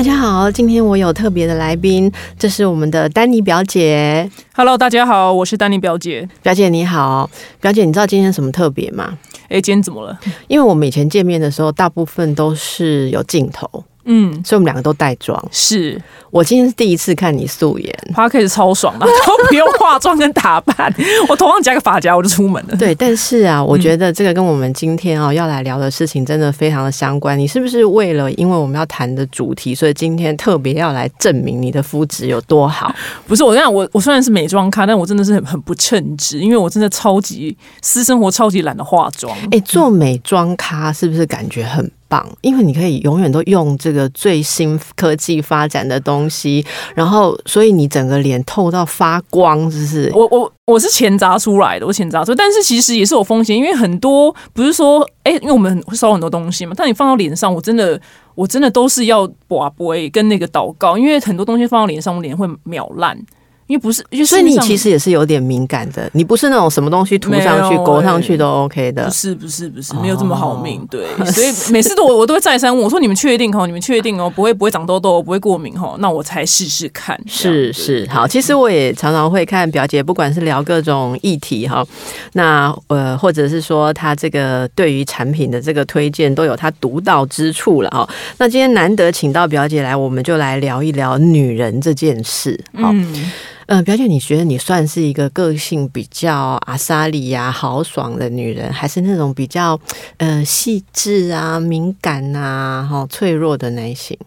大家好，今天我有特别的来宾，这是我们的丹妮表姐。Hello，大家好，我是丹妮表姐。表姐你好，表姐，你知道今天什么特别吗？哎，今天怎么了？因为我们以前见面的时候，大部分都是有镜头。嗯，所以我们两个都带妆。是我今天是第一次看你素颜，花可以超爽的，都不用化妆跟打扮，我头上夹个发夹我就出门了。对，但是啊，我觉得这个跟我们今天啊要来聊的事情真的非常的相关。你是不是为了因为我们要谈的主题，所以今天特别要来证明你的肤质有多好？不是，我跟你讲，我我虽然是美妆咖，但我真的是很很不称职，因为我真的超级私生活超级懒得化妆。哎、欸，做美妆咖是不是感觉很？棒，因为你可以永远都用这个最新科技发展的东西，然后所以你整个脸透到发光，是不是？我我我是钱砸出来的，我钱砸出来，但是其实也是有风险，因为很多不是说，哎，因为我们会烧很多东西嘛，但你放到脸上，我真的我真的都是要拔不跟那个祷告，因为很多东西放到脸上，我脸会秒烂。因为不是，所以你其实也是有点敏感的。你不是那种什么东西涂上去、勾、欸、上去都 OK 的。不是，不是，不是，没有这么好命。对，哦、所以 每次都我我都会再三问我说：“你们确定哦？你们确定哦？不会不会长痘痘，不会过敏哦？那我才试试看。”是是，好。其实我也常常会看表姐，不管是聊各种议题哈，那呃，或者是说她这个对于产品的这个推荐都有她独到之处了哈。那今天难得请到表姐来，我们就来聊一聊女人这件事。好。嗯、嗯，表姐，你觉得你算是一个个性比较阿莎莉呀、豪爽的女人，还是那种比较呃细致啊、敏感啊、哈脆弱的类型？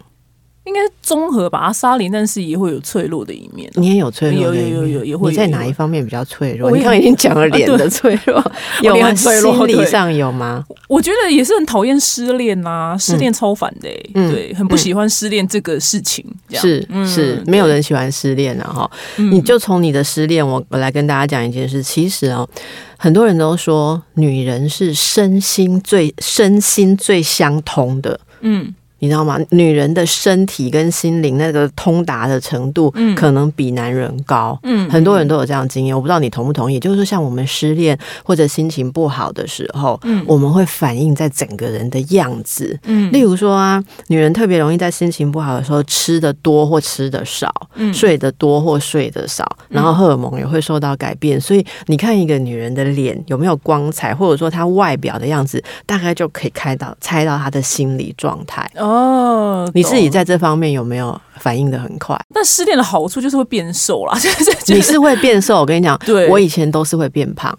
应该综合吧，阿莎莉，但是也会有脆弱的一面。你也有脆弱的一面，有有有有也会。你在哪一方面比较脆弱？你刚刚已经讲了脸的 脆弱，有吗？心理上有吗？我觉得也是很讨厌失恋啊，失恋超烦的、欸嗯，对，很不喜欢失恋这个事情。嗯、是是，没有人喜欢失恋的。哈。你就从你的失恋，我我来跟大家讲一件事。其实哦，很多人都说女人是身心最身心最相通的。嗯。你知道吗？女人的身体跟心灵那个通达的程度，可能比男人高。嗯，很多人都有这样经验，我不知道你同不同意。就是说，像我们失恋或者心情不好的时候，嗯，我们会反映在整个人的样子。嗯，例如说啊，女人特别容易在心情不好的时候吃的多或吃的少，嗯，睡得多或睡得少，然后荷尔蒙也会受到改变。所以你看一个女人的脸有没有光彩，或者说她外表的样子，大概就可以开到猜到她的心理状态。哦，你自己在这方面有没有反应的很快？但失恋的好处就是会变瘦啦，你是会变瘦。我跟你讲，对，我以前都是会变胖。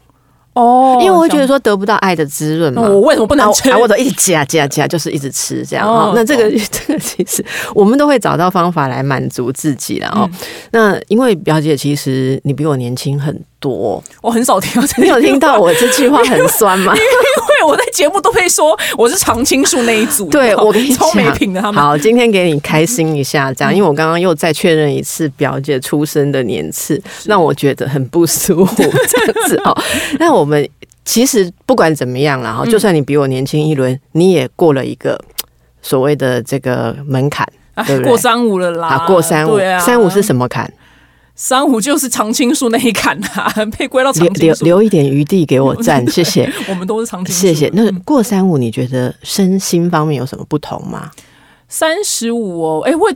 哦，因为我会觉得说得不到爱的滋润嘛，我为什么不能吃？我都一直夹夹夹，就是一直吃这样。哦，那这个 这个其实我们都会找到方法来满足自己了哦。那因为表姐其实你比我年轻很多，我很少听到，你有听到我这句话很酸吗？因为我在节目都会说我是常青树那一组，对，我超没品的他们。好，今天给你开心一下，这样，因为我刚刚又再确认一次表姐出生的年次，让我觉得很不舒服，这样子哦。那我们其实不管怎么样了哈，就算你比我年轻一轮，你也过了一个 所谓的这个门槛，对不对？过三五了啦，啊，过三五，三五是什么坎？三五就是常青树那一砍啊，被归到常青树。留留一点余地给我站，谢谢。我们都是常青树。谢谢。那过三五，你觉得身心方面有什么不同吗？三十五哦，哎、欸，我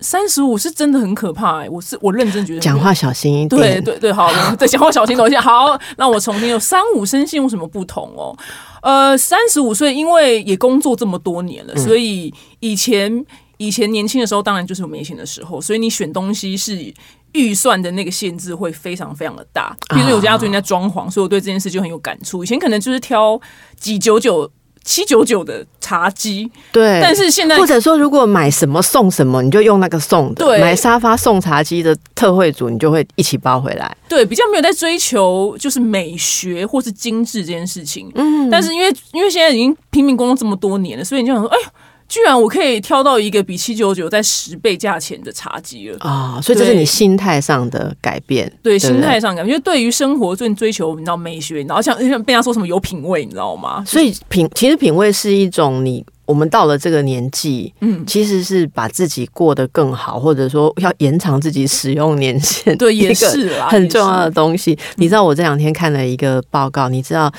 三十五是真的很可怕哎、欸，我是我认真觉得。讲话小心一点。对对对，好，对，讲话小心等一下。好，那我重新有三五身心有什么不同哦？呃，三十五岁，因为也工作这么多年了，嗯、所以以前以前年轻的时候，当然就是有没钱的时候，所以你选东西是。预算的那个限制会非常非常的大，比如说我家最近在装潢，所以我对这件事就很有感触。以前可能就是挑几九九、七九九的茶几，对，但是现在或者说如果买什么送什么，你就用那个送的，对，买沙发送茶几的特惠组，你就会一起包回来。对，比较没有在追求就是美学或是精致这件事情。嗯，但是因为因为现在已经拼命工作这么多年了，所以你就想说，哎。居然我可以挑到一个比七九九在十倍价钱的茶几了啊！所以这是你心态上的改变，对，对心态上改变。因为对于生活最追求，你知道美学，然后像像被他说什么有品味，你知道吗？所以品其实品味是一种你我们到了这个年纪，嗯，其实是把自己过得更好，或者说要延长自己使用年限，对，也 是很重要的东西。你知道我这两天看了一个报告，你知道。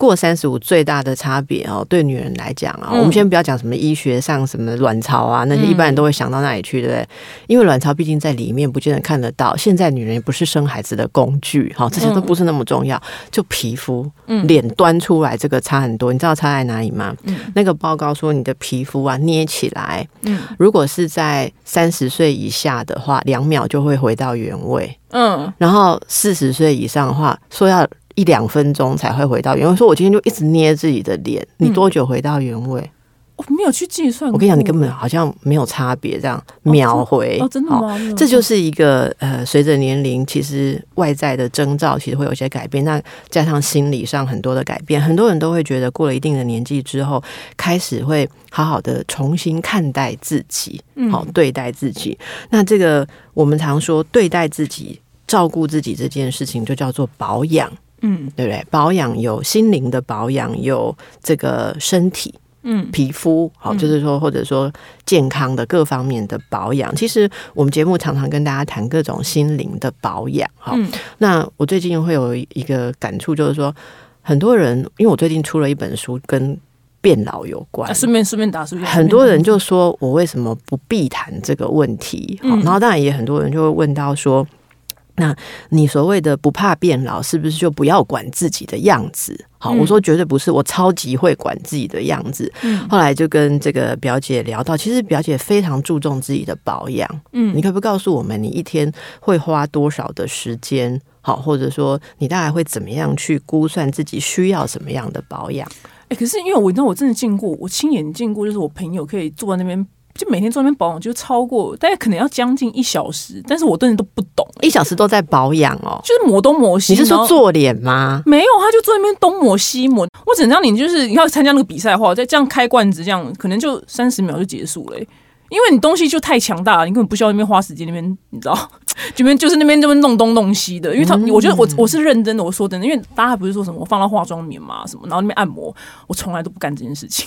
过三十五最大的差别哦，对女人来讲啊，嗯、我们先不要讲什么医学上什么卵巢啊，那些一般人都会想到那里去，对不对？因为卵巢毕竟在里面，不见得看得到。现在女人也不是生孩子的工具，哈，这些都不是那么重要。就皮肤，脸端出来这个差很多。你知道差在哪里吗？嗯、那个报告说，你的皮肤啊，捏起来，嗯，如果是在三十岁以下的话，两秒就会回到原位，嗯，然后四十岁以上的话，说要。一两分钟才会回到原位。说我今天就一直捏自己的脸，你多久回到原位？嗯、我没有去计算。我跟你讲，你根本好像没有差别，这样秒回哦，真的吗？这就是一个呃，随着年龄，其实外在的征兆其实会有些改变。那加上心理上很多的改变，很多人都会觉得过了一定的年纪之后，开始会好好的重新看待自己，好对待自己。嗯、那这个我们常说对待自己、照顾自己这件事情，就叫做保养。嗯，对不对？保养有心灵的保养，有这个身体，嗯，皮肤，好，就是说，或者说健康的各方面的保养。其实我们节目常常跟大家谈各种心灵的保养，哈。那我最近会有一个感触，就是说，很多人，因为我最近出了一本书，跟变老有关。顺便顺便打，顺便很多人就说我为什么不避谈这个问题？好，然后当然也很多人就会问到说。那你所谓的不怕变老，是不是就不要管自己的样子？好，我说绝对不是，我超级会管自己的样子。嗯，后来就跟这个表姐聊到，其实表姐非常注重自己的保养。嗯，你可不可以告诉我们，你一天会花多少的时间？好，或者说你大概会怎么样去估算自己需要什么样的保养？哎，可是因为我知道我真的见过，我亲眼见过，就是我朋友可以坐在那边。就每天做那边保养，就超过大概可能要将近一小时，但是我真的都不懂，一小时都在保养哦，就是抹东抹西。你是说做脸吗？没有，他就坐那边东抹西抹。我只能让你就是你要参加那个比赛的话，再这样开罐子，这样可能就三十秒就结束了，因为你东西就太强大了，你根本不需要那边花时间那边，你知道，这边就是那边这边弄东弄西的。因为他，我觉得我我是认真的，我说真的，因为大家不是说什么我放到化妆棉嘛什么，然后那边按摩，我从来都不干这件事情。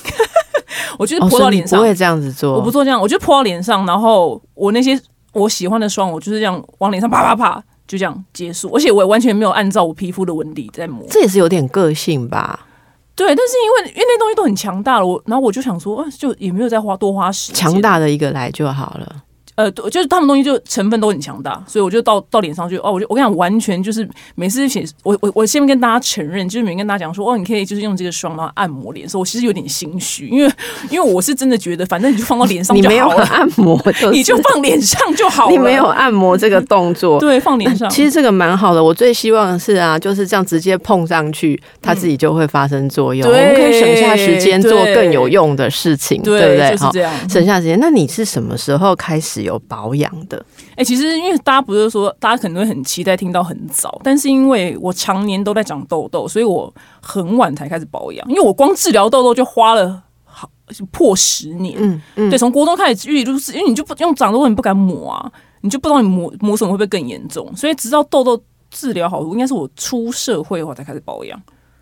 我就是泼到脸上，不会这样子做。我不做这样，我就泼到脸上，然后我那些我喜欢的霜，我就是这样往脸上啪啪啪，就这样结束。而且我也完全没有按照我皮肤的纹理在抹。这也是有点个性吧？对，但是因为因为那东西都很强大了，我然后我就想说，就也没有再花多花时间，强大的一个来就好了。呃，就是他们东西就成分都很强大，所以我就到到脸上去哦，我就我跟你讲，完全就是每次写我我我先跟大家承认，就是每天跟大家讲说哦，你可以就是用这个霜然后按摩脸，所以我其实有点心虚，因为因为我是真的觉得，反正你就放到脸上就好了，你没有按摩，你就放脸上就好了，你没有按摩这个动作，对，放脸上，其实这个蛮好的。我最希望的是啊，就是这样直接碰上去，它自己就会发生作用，嗯、我们可以省下时间做更有用的事情，对，对不对？就是这样，省下时间。那你是什么时候开始有保养？的哎、欸，其实因为大家不是说，大家可能会很期待听到很早，但是因为我常年都在长痘痘，所以我很晚才开始保养。因为我光治疗痘痘就花了好破十年，嗯嗯，对，从国中开始治，就是因为你就不用长痘痘，你不敢抹啊，你就不知道你抹抹什么会不会更严重，所以直到痘痘治疗好，应该是我出社会的话才开始保养，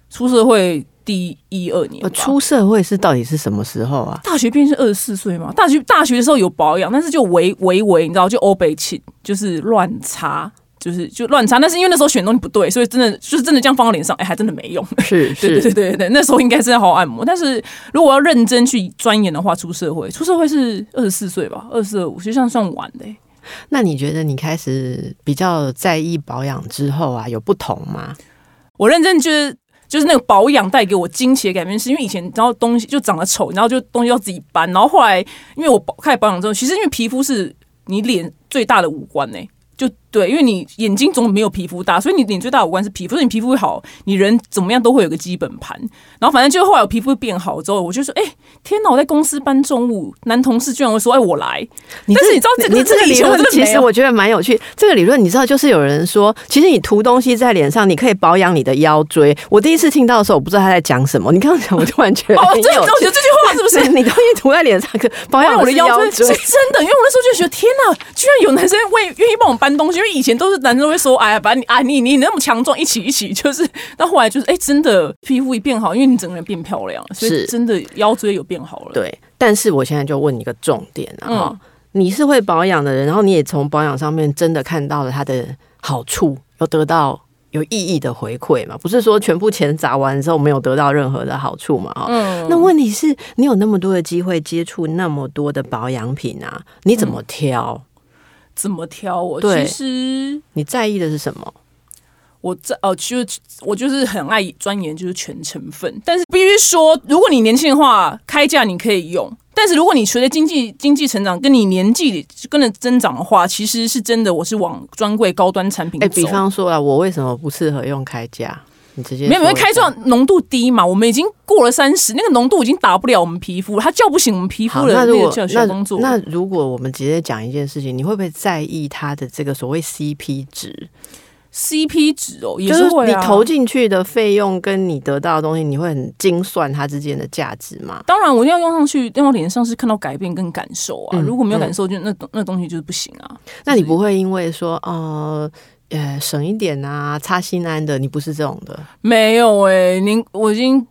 出社会。第一二年，出社会是到底是什么时候啊？大学毕竟是二十四岁嘛。大学大学的时候有保养，但是就微微微，你知道，就欧北气，就是乱擦，就是就乱擦。但是因为那时候选东西不对，所以真的就是真的这样放到脸上，哎、欸，还真的没用。是，是，对对对对，那时候应该是要好好按摩。但是如果要认真去钻研的话，出社会，出社会是二十四岁吧，二十二五，其实算算晚的、欸。那你觉得你开始比较在意保养之后啊，有不同吗？我认真就是。就是那个保养带给我惊奇的改变，是因为以前然后东西就长得丑，然后就东西要自己搬，然后后来因为我开始保养之后，其实因为皮肤是你脸最大的五官呢、就对，因为你眼睛总没有皮肤大，所以你你最大的五官是皮肤。所以你皮肤会好，你人怎么样都会有个基本盘。然后反正就后来我皮肤变好之后，我就说：“哎、欸，天哪！我在公司搬重物，男同事居然会说：‘哎，我来。’但是你知道这个，你这个理论其实我觉得蛮有趣。这个理论你知道，就是有人说，其实你涂东西在脸上，你可以保养你的腰椎。我第一次听到的时候，我不知道他在讲什么。你刚刚讲，我就完全哦，这我觉得这句话是不是？你东西涂在脸上，可保养我的腰椎是真的。因为我那时候就觉得，天哪，居然有男生为愿意帮我搬东西。因为以前都是男生会说，哎呀，把你啊，你你那么强壮，一起一起，就是。到后来就是，哎，真的皮肤一变好，因为你整个人变漂亮，所以真的腰椎有变好了。对，但是我现在就问你一个重点啊，嗯、你是会保养的人，然后你也从保养上面真的看到了它的好处，有得到。有意义的回馈嘛？不是说全部钱砸完之后没有得到任何的好处嘛？嗯，那问题是你有那么多的机会接触那么多的保养品啊，你怎么挑？嗯、怎么挑？我其实你在意的是什么？我在哦，其实我就是很爱钻研就是全成分，但是必须说，如果你年轻的话，开价你可以用。但是如果你随着经济经济成长，跟你年纪跟着增长的话，其实是真的，我是往专柜高端产品走。哎、欸，比方说啊，我为什么不适合用开架？你直接没有没有开创浓度低嘛？我们已经过了三十，那个浓度已经打不了我们皮肤，它叫不醒我们皮肤的那个小工作。那如果我们直接讲一件事情，你会不会在意它的这个所谓 CP 值？CP 值哦，也是会啊，就是你投进去的费用跟你得到的东西，你会很精算它之间的价值吗？当然，我一定要用上去，用到脸上是看到改变跟感受啊。嗯、如果没有感受，就那那东西就是不行啊。那你不会因为说呃呃省一点啊，擦心安的，你不是这种的？没有哎、欸，您我已经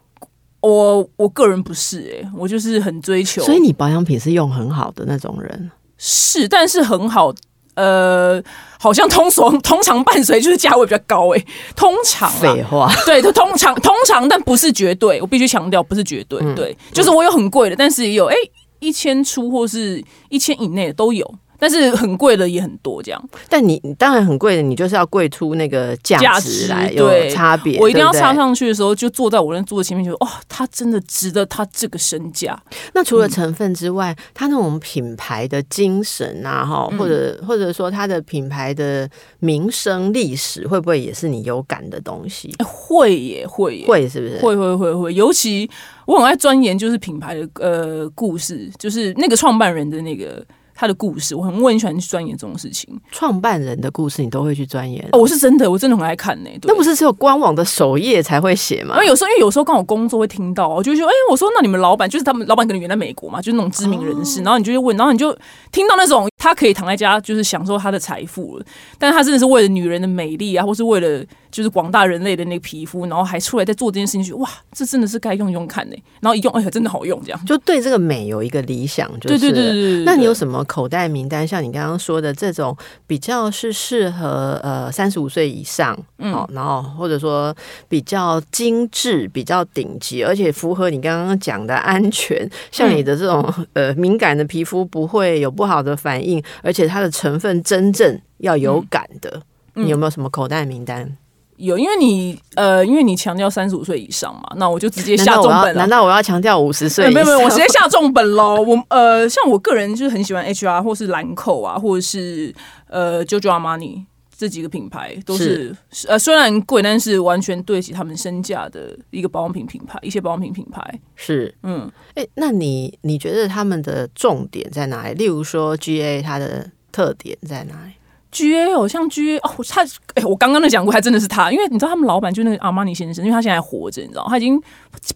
我我个人不是哎、欸，我就是很追求。所以你保养品是用很好的那种人，是，但是很好。呃，好像通常 通常伴随就是价位比较高哎、欸，通常废话，对，通常通常，但不是绝对，我必须强调不是绝对，嗯、对，就是我有很贵的，但是也有诶一千出或是一千以内的都有。但是很贵的也很多，这样。但你当然很贵的，你就是要贵出那个价值来有差别。我一定要插上去的时候，就坐在我那桌子前面，就哇，它真的值得它这个身价。那除了成分之外，嗯、它那种品牌的精神啊，哈，或者或者说它的品牌的名声历史，会不会也是你有感的东西？会也会耶会是不是？会会会会，尤其我很爱钻研，就是品牌的呃故事，就是那个创办人的那个。他的故事，我很我很喜欢去钻研这种事情。创办人的故事，你都会去钻研？哦，我是真的，我真的很爱看呢。那不是只有官网的首页才会写吗？因为有时候，因为有时候刚好工作会听到，我就说，哎、欸，我说那你们老板就是他们老板，可能原来美国嘛，就是那种知名人士，哦、然后你就会问，然后你就听到那种他可以躺在家，就是享受他的财富了，但是他真的是为了女人的美丽啊，或是为了。就是广大人类的那个皮肤，然后还出来在做这件事情，就哇，这真的是该用用看呢。然后一用，哎呀，真的好用，这样就对这个美有一个理想，就是。对对对对对。那你有什么口袋名单？像你刚刚说的这种，比较是适合呃三十五岁以上，嗯，然后或者说比较精致、比较顶级，而且符合你刚刚讲的安全，像你的这种、嗯、呃敏感的皮肤不会有不好的反应，而且它的成分真正要有感的，嗯、你有没有什么口袋名单？有，因为你呃，因为你强调三十五岁以上嘛，那我就直接下重本了。难道我要强调五十岁？没有没有，我直接下重本喽。我呃，像我个人就是很喜欢 HR 或是兰蔻啊，或者是呃 Giorgio Armani 这几个品牌，都是，是呃虽然贵，但是完全对得起他们身价的一个保养品品牌，一些保养品品牌是嗯，哎、欸，那你你觉得他们的重点在哪里？例如说 GA 它的特点在哪里？G A 哦，像 G A 哦，他哎、欸，我刚刚都讲过，还真的是他，因为你知道他们老板就那个阿玛尼先生，因为他现在还活着，你知道，他已经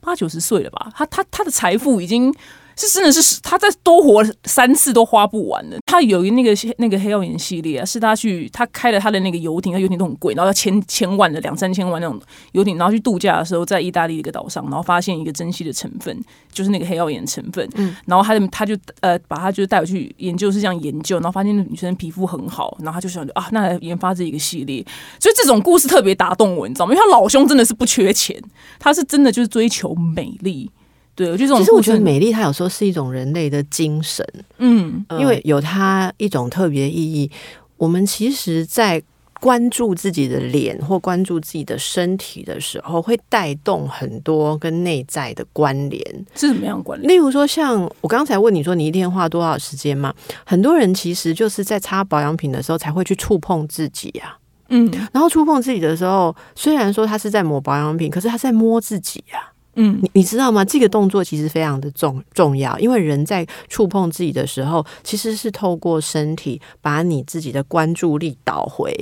八九十岁了吧，他他他的财富已经。是真的是他再多活三次都花不完的。他有一那个那个黑曜岩系列啊，是他去他开了他的那个游艇，他游艇都很贵，然后要千千万的两三千万那种游艇，然后去度假的时候，在意大利的一个岛上，然后发现一个珍稀的成分，就是那个黑曜岩成分。嗯，然后他就他就呃把他就带回去研究，是这样研究，然后发现那女生皮肤很好，然后他就想啊，那来研发这一个系列。所以这种故事特别打动我，你知道吗？因为他老兄真的是不缺钱，他是真的就是追求美丽。对，我觉得其实我觉得美丽，它有时候是一种人类的精神，嗯，因为有它一种特别意义。我们其实，在关注自己的脸或关注自己的身体的时候，会带动很多跟内在的关联。是什么样关联？例如说，像我刚才问你说，你一天花多少时间嘛？很多人其实就是在擦保养品的时候才会去触碰自己呀，嗯，然后触碰自己的时候，虽然说他是在抹保养品，可是他在摸自己呀。嗯，你你知道吗？这个动作其实非常的重重要，因为人在触碰自己的时候，其实是透过身体把你自己的关注力导回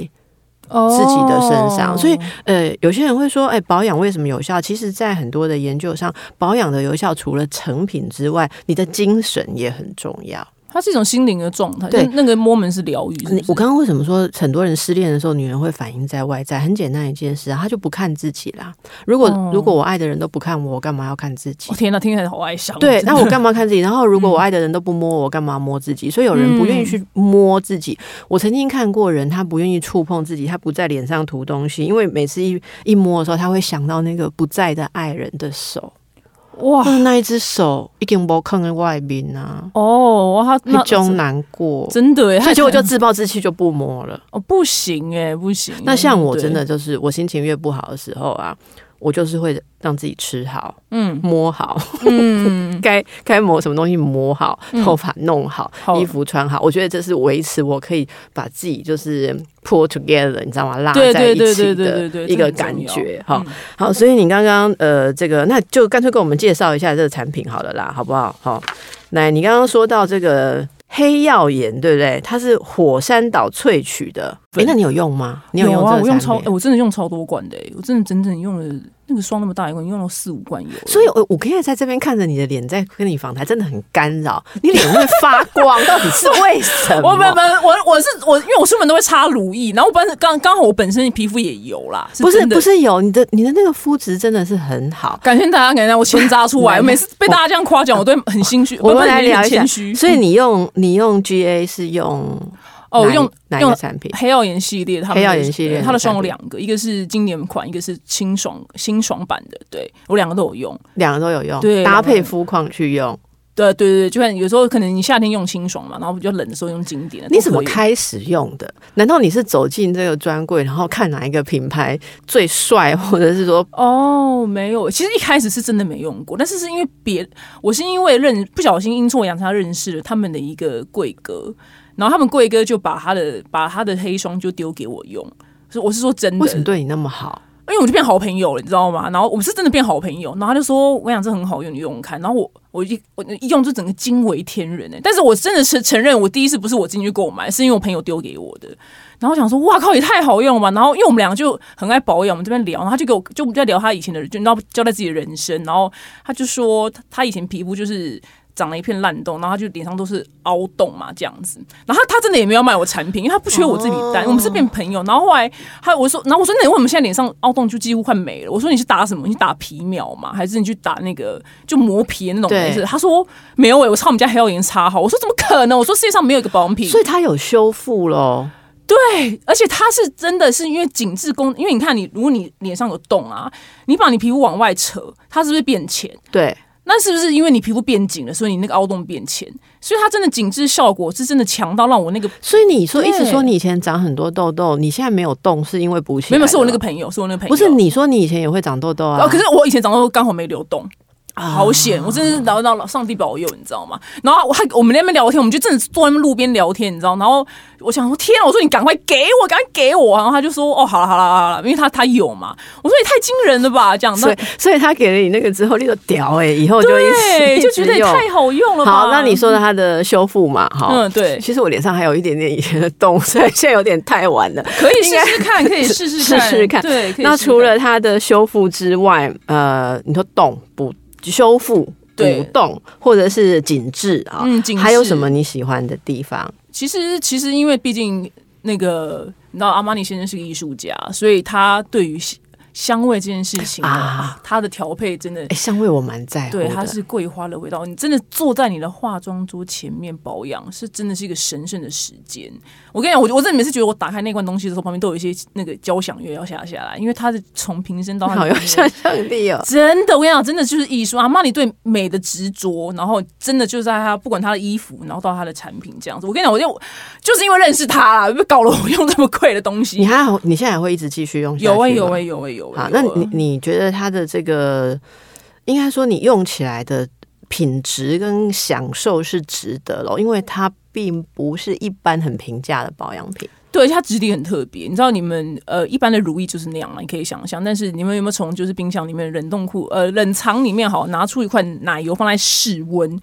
自己的身上，所以呃，有些人会说，哎，保养为什么有效？其实，在很多的研究上，保养的有效除了成品之外，你的精神也很重要。它是一种心灵的状态，对，那个 moment 是疗愈。我刚刚为什么说很多人失恋的时候，女人会反映在外在？很简单一件事啊，她就不看自己啦。如果、哦、如果我爱的人都不看我，我干嘛要看自己？哦、天哪，听起来好哀伤。对，那我干嘛看自己？然后如果我爱的人都不摸我，我干嘛摸自己？所以有人不愿意去摸自己。嗯、我曾经看过人，他不愿意触碰自己，他不在脸上涂东西，因为每次一一摸的时候，他会想到那个不在的爱人的手。哇，那一只手已经不看在外面啊！哦，哇，他那种难过，真的耶，所以结果就自暴自弃，就不摸了。哦，不行哎，不行。那像我真的就是，我心情越不好的时候啊。我就是会让自己吃好，嗯，摸好，嗯，该该抹什么东西抹好，头发弄好，嗯、衣服穿好。我觉得这是维持我可以把自己就是 pull together，你知道吗？拉在一起的一个感觉。好，好，所以你刚刚呃，这个那就干脆跟我们介绍一下这个产品好了啦，好不好？好，来，你刚刚说到这个。黑曜岩对不对？它是火山岛萃取的。哎，那你有用吗？你有用我用超，我真的用超多罐的。我真的整整用了那个霜那么大一罐，用了四五罐油。所以，我我可以在这边看着你的脸，在跟你访谈，真的很干扰。你脸会发光，到底是为什么？我没有没有，我我是我，因为我出门都会擦乳液，然后我本身刚刚好我本身皮肤也油啦。不是不是油，你的你的那个肤质真的是很好。感谢大家，感谢我钱砸出来，每次被大家这样夸奖，我都很心虚。我们来聊一下，所以你用你用 GA 是用。哦，用哪一个产品？黑曜岩系列，它黑曜岩系列，它的霜有两个，一个是经典款，一个是清爽清爽版的。对，我两个都有用，两个都有用，对，搭配肤况去用。对对对，就像有时候可能你夏天用清爽嘛，然后比较冷的时候用经典的。你怎么开始用的？难道你是走进这个专柜，然后看哪一个品牌最帅，或者是说……哦，没有，其实一开始是真的没用过，但是是因为别，我是因为认不小心阴错阳差认识了他们的一个柜哥。然后他们贵哥就把他的把他的黑霜就丢给我用，所以我是说真的，为什么对你那么好？因为我就变好朋友了，你知道吗？然后我们是真的变好朋友，然后他就说：“我想这很好用，你用用看。”然后我我一我一用就整个惊为天人哎！但是我真的是承认，我第一次不是我进去购买，是因为我朋友丢给我的。然后我想说：“哇靠，也太好用了吧！”然后因为我们两个就很爱保养，我们这边聊，然后他就给我就我们在聊他以前的，就你知道交代自己的人生。然后他就说他以前皮肤就是。长了一片烂洞，然后他就脸上都是凹洞嘛，这样子。然后他真的也没有买我产品，因为他不缺我这笔单。我们是变朋友。然后后来他我说，然后我说，那你为什么现在脸上凹洞就几乎快没了？我说你是打什么？你打皮秒吗？还是你去打那个就磨皮的那种？对。他说没有诶、欸，我擦我们家黑曜岩擦好。我说怎么可能？我说世界上没有一个保养品，所以它有修复咯。对，而且它是真的是因为紧致功，因为你看你如果你脸上有洞啊，你把你皮肤往外扯，它是不是变浅？对。那是不是因为你皮肤变紧了，所以你那个凹洞变浅？所以它真的紧致效果是真的强到让我那个……所以你说，一直说你以前长很多痘痘，你现在没有动，是因为补血？没有，是我那个朋友，是我那个朋友。不是你说你以前也会长痘痘啊？哦，可是我以前长痘痘刚好没留洞。好险！我真的是聊到上帝保佑，你知道吗？然后我还我们那边聊天，我们就真的坐在那路边聊天，你知道？然后我想说，天啊！我说你赶快给我，赶快给我！然后他就说，哦，好了好了好了，因为他他有嘛。我说也太惊人了吧，这样。所以所以他给了你那个之后，你就屌哎、欸，以后就一对 就觉得也太好用了。好，那你说的他的修复嘛？哈，嗯，对。其实我脸上还有一点点以前的洞，所以现在有点太晚了。可以试试看，可以 试试试试看。对。那除了它的修复之外，呃，你说洞补修复？鼓动或者是紧致啊，嗯，还有什么你喜欢的地方？其实，其实因为毕竟那个，你知道阿玛尼先生是个艺术家，所以他对于。香味这件事情啊，它的调配真的，哎，香味我蛮在乎。对，它是桂花的味道。你真的坐在你的化妆桌前面保养，是真的是一个神圣的时间。我跟你讲，我我真的每次觉得我打开那罐东西的时候，旁边都有一些那个交响乐要下下来，因为它是从瓶身到它，好有想象力哦。真的，我跟你讲，真的就是艺术。阿玛尼对美的执着，然后真的就是在他不管他的衣服，然后到他的产品这样子。我跟你讲，我就就是因为认识他啦，搞了我用这么贵的东西。你还好？你现在还会一直继续用？有啊，有啊，有啊，有。好，那你你觉得它的这个，应该说你用起来的品质跟享受是值得咯，因为它并不是一般很平价的保养品。对，它质地很特别。你知道，你们呃一般的如意就是那样嘛，你可以想象。但是你们有没有从就是冰箱里面冷冻库呃冷藏里面好拿出一块奶油放在室温，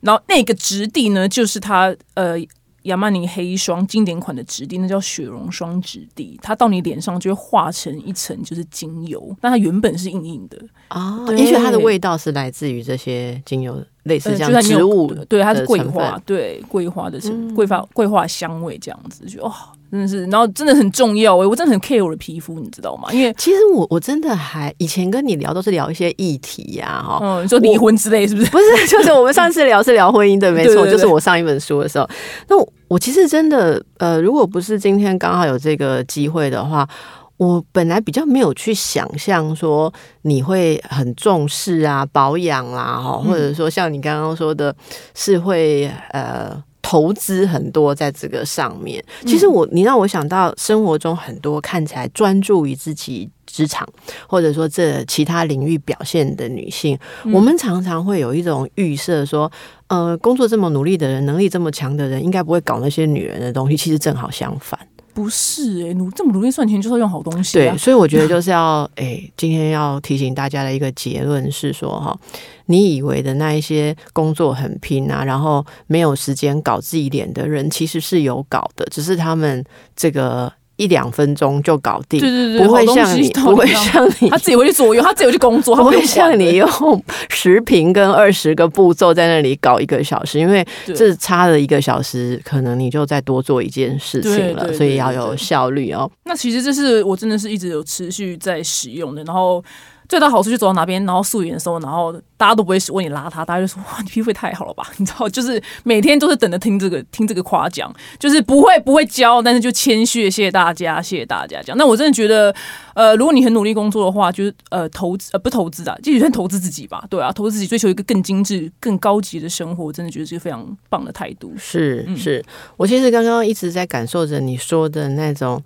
然后那个质地呢，就是它呃。亚曼尼黑霜经典款的质地，那叫雪绒霜质地，它到你脸上就会化成一层就是精油，那它原本是硬硬的啊。也许它的味道是来自于这些精油，类似这样植物，呃、对，它是桂花，对，桂花的成桂花桂花香味这样子，就哦。真的是，然后真的很重要哎，我真的很 care 我的皮肤，你知道吗？因为其实我我真的还以前跟你聊都是聊一些议题呀，哈，嗯，你说离婚之类是不是？不是，就是我们上次聊是聊婚姻的，没错，就是我上一本书的时候。那我，我其实真的，呃，如果不是今天刚好有这个机会的话，我本来比较没有去想象说你会很重视啊保养啦，哈，或者说像你刚刚说的，是会呃。投资很多在这个上面，其实我你让我想到生活中很多看起来专注于自己职场或者说这其他领域表现的女性，我们常常会有一种预设说，呃，工作这么努力的人，能力这么强的人，应该不会搞那些女人的东西。其实正好相反。不是哎、努这么努力赚钱就是要用好东西、对，所以我觉得就是要 哎、今天要提醒大家的一个结论是说哈，你以为的那一些工作很拼啊，然后没有时间搞自己脸的人，其实是有搞的，只是他们这个。一两分钟就搞定，对对对，不会像你，不会像你，他自己会去左右，他自己会去工作，不会像你用十瓶跟二十个步骤在那里搞一个小时，因为这差了一个小时，可能你就再多做一件事情了，所以要有效率哦。那其实这是我真的是一直有持续在使用的，然后。最大好处就走到哪边，然后素颜的时候，然后大家都不会问你邋遢，大家就说哇，你皮肤也太好了吧？你知道，就是每天都是等着听这个听这个夸奖，就是不会不会教，但是就谦虚，谢谢大家，谢谢大家这样。那我真的觉得，呃，如果你很努力工作的话，就是呃投资呃不投资啊，就算投资自己吧，对啊，投资自己，追求一个更精致、更高级的生活，我真的觉得是一个非常棒的态度。是是，我其实刚刚一直在感受着你说的那种。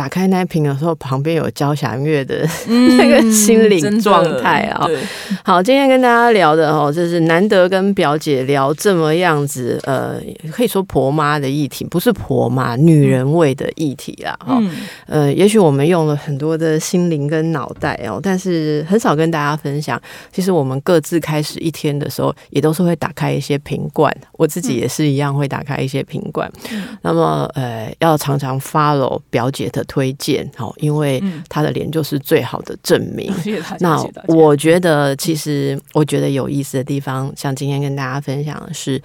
打开那瓶的时候，旁边有交响乐的 那个心灵状态啊。好，今天跟大家聊的哦，就是难得跟表姐聊这么样子，呃，可以说婆妈的议题，不是婆妈，女人味的议题啦。哈，呃，也许我们用了很多的心灵跟脑袋哦，但是很少跟大家分享。其实我们各自开始一天的时候，也都是会打开一些瓶罐。我自己也是一样会打开一些瓶罐。那么，呃，要常常 follow 表姐的推荐，好，因为他的脸就是最好的证明。嗯、那我觉得，其实我觉得有意思的地方，像今天跟大家分享的是，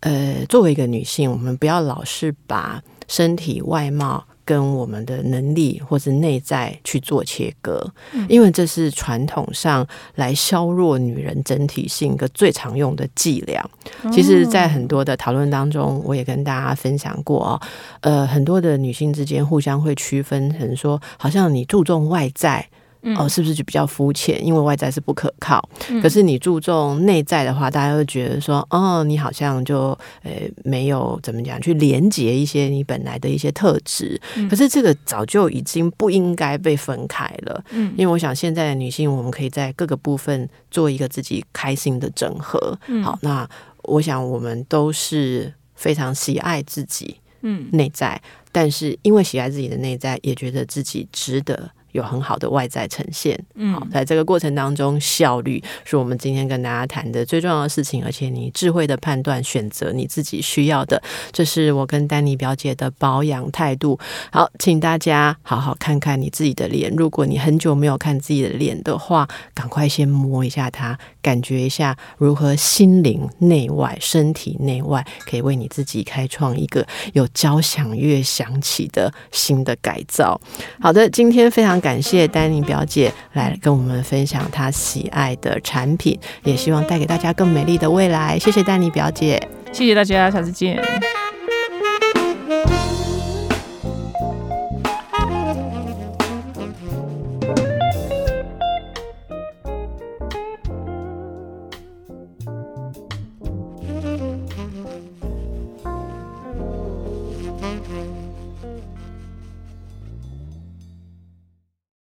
呃，作为一个女性，我们不要老是把身体外貌。跟我们的能力或是内在去做切割，因为这是传统上来削弱女人整体性一个最常用的伎俩。其实，在很多的讨论当中，我也跟大家分享过哦，呃，很多的女性之间互相会区分成说，好像你注重外在。哦，是不是就比较肤浅？因为外在是不可靠。可是你注重内在的话，大家会觉得说，哦，你好像就呃没有怎么讲去连接一些你本来的一些特质。可是这个早就已经不应该被分开了。嗯，因为我想现在的女性，我们可以在各个部分做一个自己开心的整合。好，那我想我们都是非常喜爱自己，嗯，内在，但是因为喜爱自己的内在，也觉得自己值得。有很好的外在呈现，嗯，好，在这个过程当中，效率是我们今天跟大家谈的最重要的事情。而且，你智慧的判断，选择你自己需要的，这是我跟丹尼表姐的保养态度。好，请大家好好看看你自己的脸。如果你很久没有看自己的脸的话，赶快先摸一下它，感觉一下如何心灵内外、身体内外可以为你自己开创一个有交响乐响起的新的改造。好的，今天非常。感谢丹妮表姐来跟我们分享她喜爱的产品，也希望带给大家更美丽的未来。谢谢丹妮表姐，谢谢大家，下次见。